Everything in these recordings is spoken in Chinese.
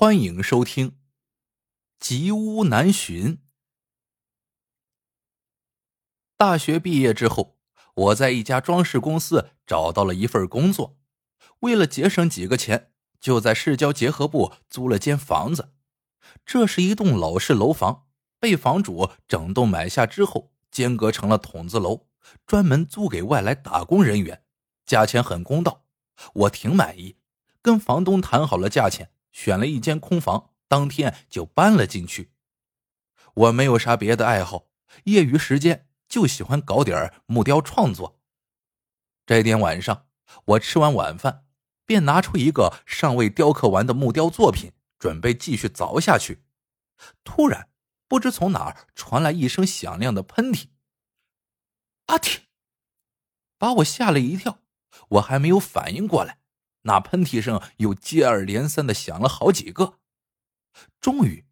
欢迎收听《吉屋难寻》。大学毕业之后，我在一家装饰公司找到了一份工作。为了节省几个钱，就在市郊结合部租了间房子。这是一栋老式楼房，被房主整栋买下之后，间隔成了筒子楼，专门租给外来打工人员，价钱很公道，我挺满意。跟房东谈好了价钱。选了一间空房，当天就搬了进去。我没有啥别的爱好，业余时间就喜欢搞点木雕创作。这天晚上，我吃完晚饭，便拿出一个尚未雕刻完的木雕作品，准备继续凿下去。突然，不知从哪儿传来一声响亮的喷嚏，“阿嚏！”把我吓了一跳。我还没有反应过来。那喷嚏声又接二连三的响了好几个，终于，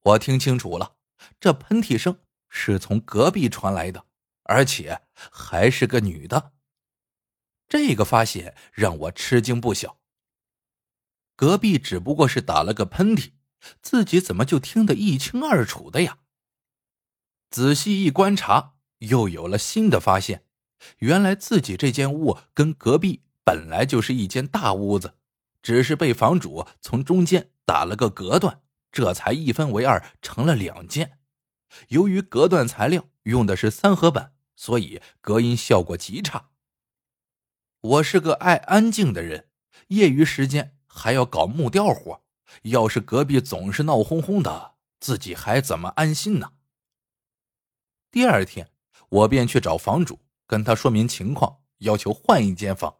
我听清楚了，这喷嚏声是从隔壁传来的，而且还是个女的。这个发现让我吃惊不小。隔壁只不过是打了个喷嚏，自己怎么就听得一清二楚的呀？仔细一观察，又有了新的发现，原来自己这间屋跟隔壁。本来就是一间大屋子，只是被房主从中间打了个隔断，这才一分为二，成了两间。由于隔断材料用的是三合板，所以隔音效果极差。我是个爱安静的人，业余时间还要搞木雕活，要是隔壁总是闹哄哄的，自己还怎么安心呢？第二天，我便去找房主，跟他说明情况，要求换一间房。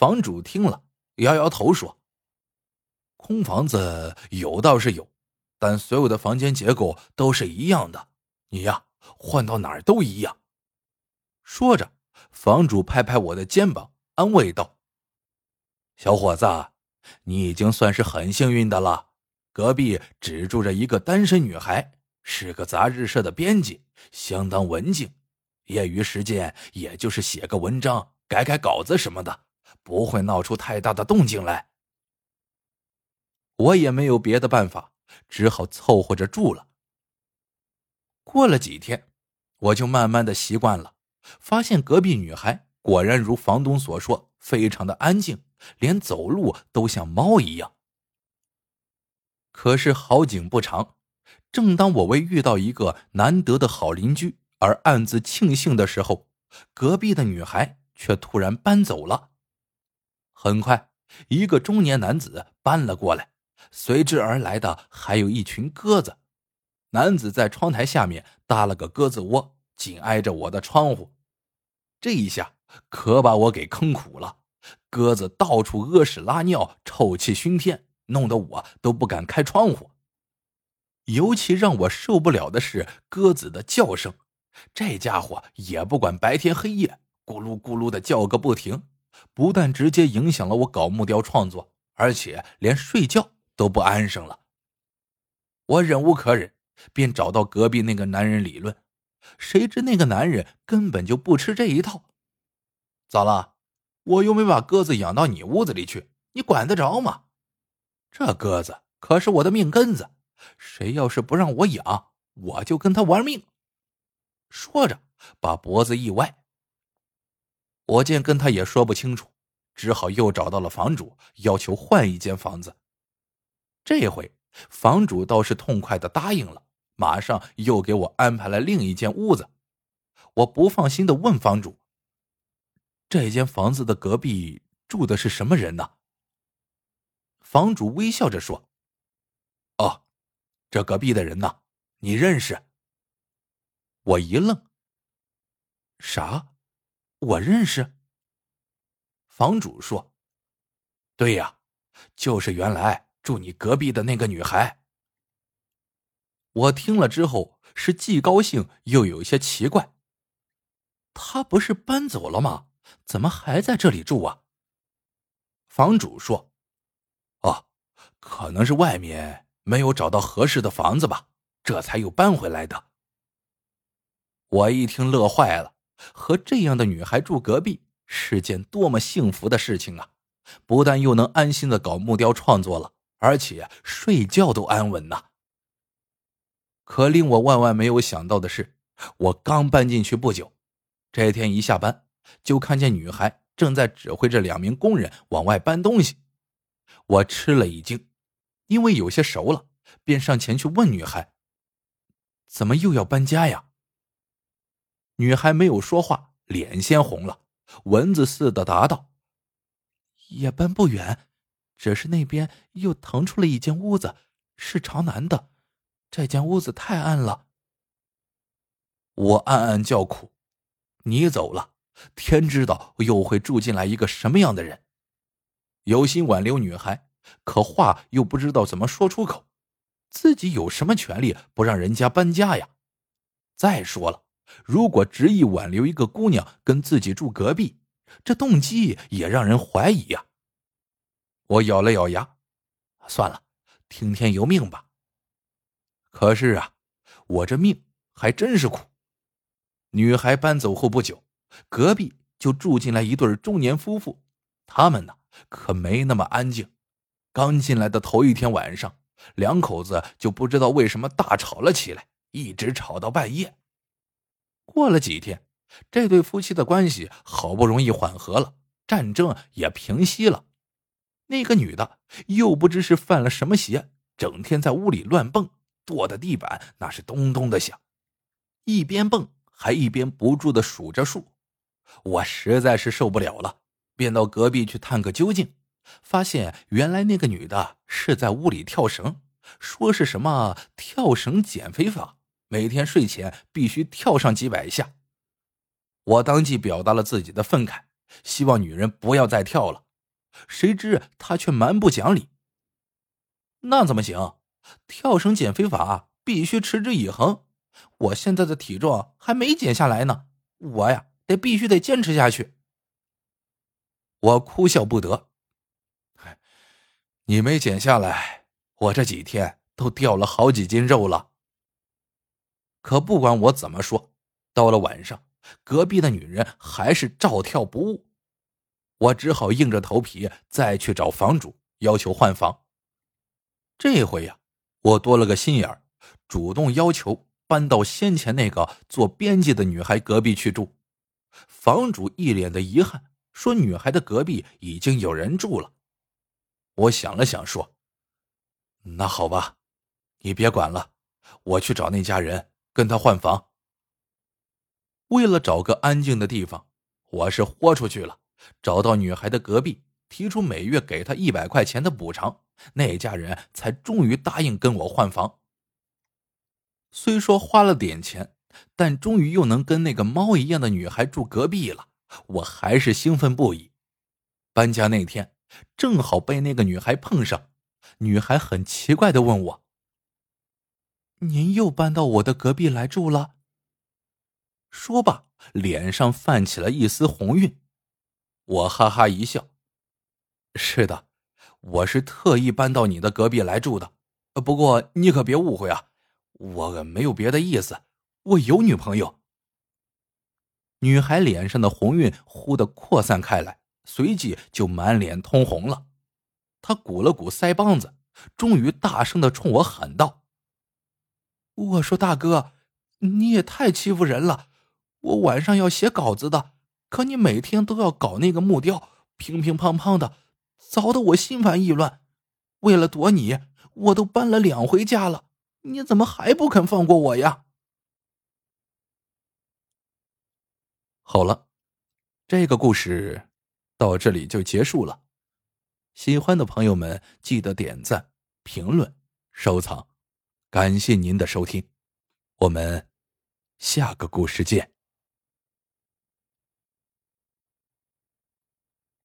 房主听了，摇摇头说：“空房子有倒是有，但所有的房间结构都是一样的，你呀换到哪儿都一样。”说着，房主拍拍我的肩膀，安慰道：“小伙子，你已经算是很幸运的了。隔壁只住着一个单身女孩，是个杂志社的编辑，相当文静，业余时间也就是写个文章、改改稿子什么的。”不会闹出太大的动静来。我也没有别的办法，只好凑合着住了。过了几天，我就慢慢的习惯了，发现隔壁女孩果然如房东所说，非常的安静，连走路都像猫一样。可是好景不长，正当我为遇到一个难得的好邻居而暗自庆幸的时候，隔壁的女孩却突然搬走了。很快，一个中年男子搬了过来，随之而来的还有一群鸽子。男子在窗台下面搭了个鸽子窝，紧挨着我的窗户。这一下可把我给坑苦了，鸽子到处屙屎拉尿，臭气熏天，弄得我都不敢开窗户。尤其让我受不了的是鸽子的叫声，这家伙也不管白天黑夜，咕噜咕噜的叫个不停。不但直接影响了我搞木雕创作，而且连睡觉都不安生了。我忍无可忍，便找到隔壁那个男人理论。谁知那个男人根本就不吃这一套。咋了？我又没把鸽子养到你屋子里去，你管得着吗？这鸽子可是我的命根子，谁要是不让我养，我就跟他玩命。说着，把脖子一歪。我见跟他也说不清楚，只好又找到了房主，要求换一间房子。这回房主倒是痛快的答应了，马上又给我安排了另一间屋子。我不放心的问房主：“这间房子的隔壁住的是什么人呢？”房主微笑着说：“哦，这隔壁的人呢，你认识？”我一愣：“啥？”我认识。房主说：“对呀，就是原来住你隔壁的那个女孩。”我听了之后是既高兴又有些奇怪。她不是搬走了吗？怎么还在这里住啊？房主说：“哦，可能是外面没有找到合适的房子吧，这才又搬回来的。”我一听乐坏了。和这样的女孩住隔壁是件多么幸福的事情啊！不但又能安心的搞木雕创作了，而且睡觉都安稳呐。可令我万万没有想到的是，我刚搬进去不久，这天一下班就看见女孩正在指挥着两名工人往外搬东西，我吃了一惊，因为有些熟了，便上前去问女孩：“怎么又要搬家呀？”女孩没有说话，脸先红了，蚊子似的答道：“也搬不远，只是那边又腾出了一间屋子，是朝南的。这间屋子太暗了。”我暗暗叫苦：“你走了，天知道又会住进来一个什么样的人。”有心挽留女孩，可话又不知道怎么说出口，自己有什么权利不让人家搬家呀？再说了。如果执意挽留一个姑娘跟自己住隔壁，这动机也让人怀疑呀。我咬了咬牙，算了，听天由命吧。可是啊，我这命还真是苦。女孩搬走后不久，隔壁就住进来一对中年夫妇，他们呢可没那么安静。刚进来的头一天晚上，两口子就不知道为什么大吵了起来，一直吵到半夜。过了几天，这对夫妻的关系好不容易缓和了，战争也平息了。那个女的又不知是犯了什么邪，整天在屋里乱蹦，跺的地板那是咚咚的响，一边蹦还一边不住的数着数。我实在是受不了了，便到隔壁去探个究竟。发现原来那个女的是在屋里跳绳，说是什么跳绳减肥法。每天睡前必须跳上几百下，我当即表达了自己的愤慨，希望女人不要再跳了。谁知她却蛮不讲理。那怎么行？跳绳减肥法必须持之以恒。我现在的体重还没减下来呢，我呀得必须得坚持下去。我哭笑不得，你没减下来，我这几天都掉了好几斤肉了。可不管我怎么说，到了晚上，隔壁的女人还是照跳不误。我只好硬着头皮再去找房主，要求换房。这回呀，我多了个心眼儿，主动要求搬到先前那个做编辑的女孩隔壁去住。房主一脸的遗憾，说：“女孩的隔壁已经有人住了。”我想了想，说：“那好吧，你别管了，我去找那家人。”跟他换房。为了找个安静的地方，我是豁出去了，找到女孩的隔壁，提出每月给她一百块钱的补偿，那家人才终于答应跟我换房。虽说花了点钱，但终于又能跟那个猫一样的女孩住隔壁了，我还是兴奋不已。搬家那天，正好被那个女孩碰上，女孩很奇怪的问我。您又搬到我的隔壁来住了。说罢，脸上泛起了一丝红晕。我哈哈一笑：“是的，我是特意搬到你的隔壁来住的。不过你可别误会啊，我没有别的意思，我有女朋友。”女孩脸上的红晕忽的扩散开来，随即就满脸通红了。她鼓了鼓腮帮子，终于大声的冲我喊道。我说：“大哥，你也太欺负人了！我晚上要写稿子的，可你每天都要搞那个木雕，乒乒乓乓的，糟得我心烦意乱。为了躲你，我都搬了两回家了，你怎么还不肯放过我呀？”好了，这个故事到这里就结束了。喜欢的朋友们记得点赞、评论、收藏。感谢您的收听，我们下个故事见。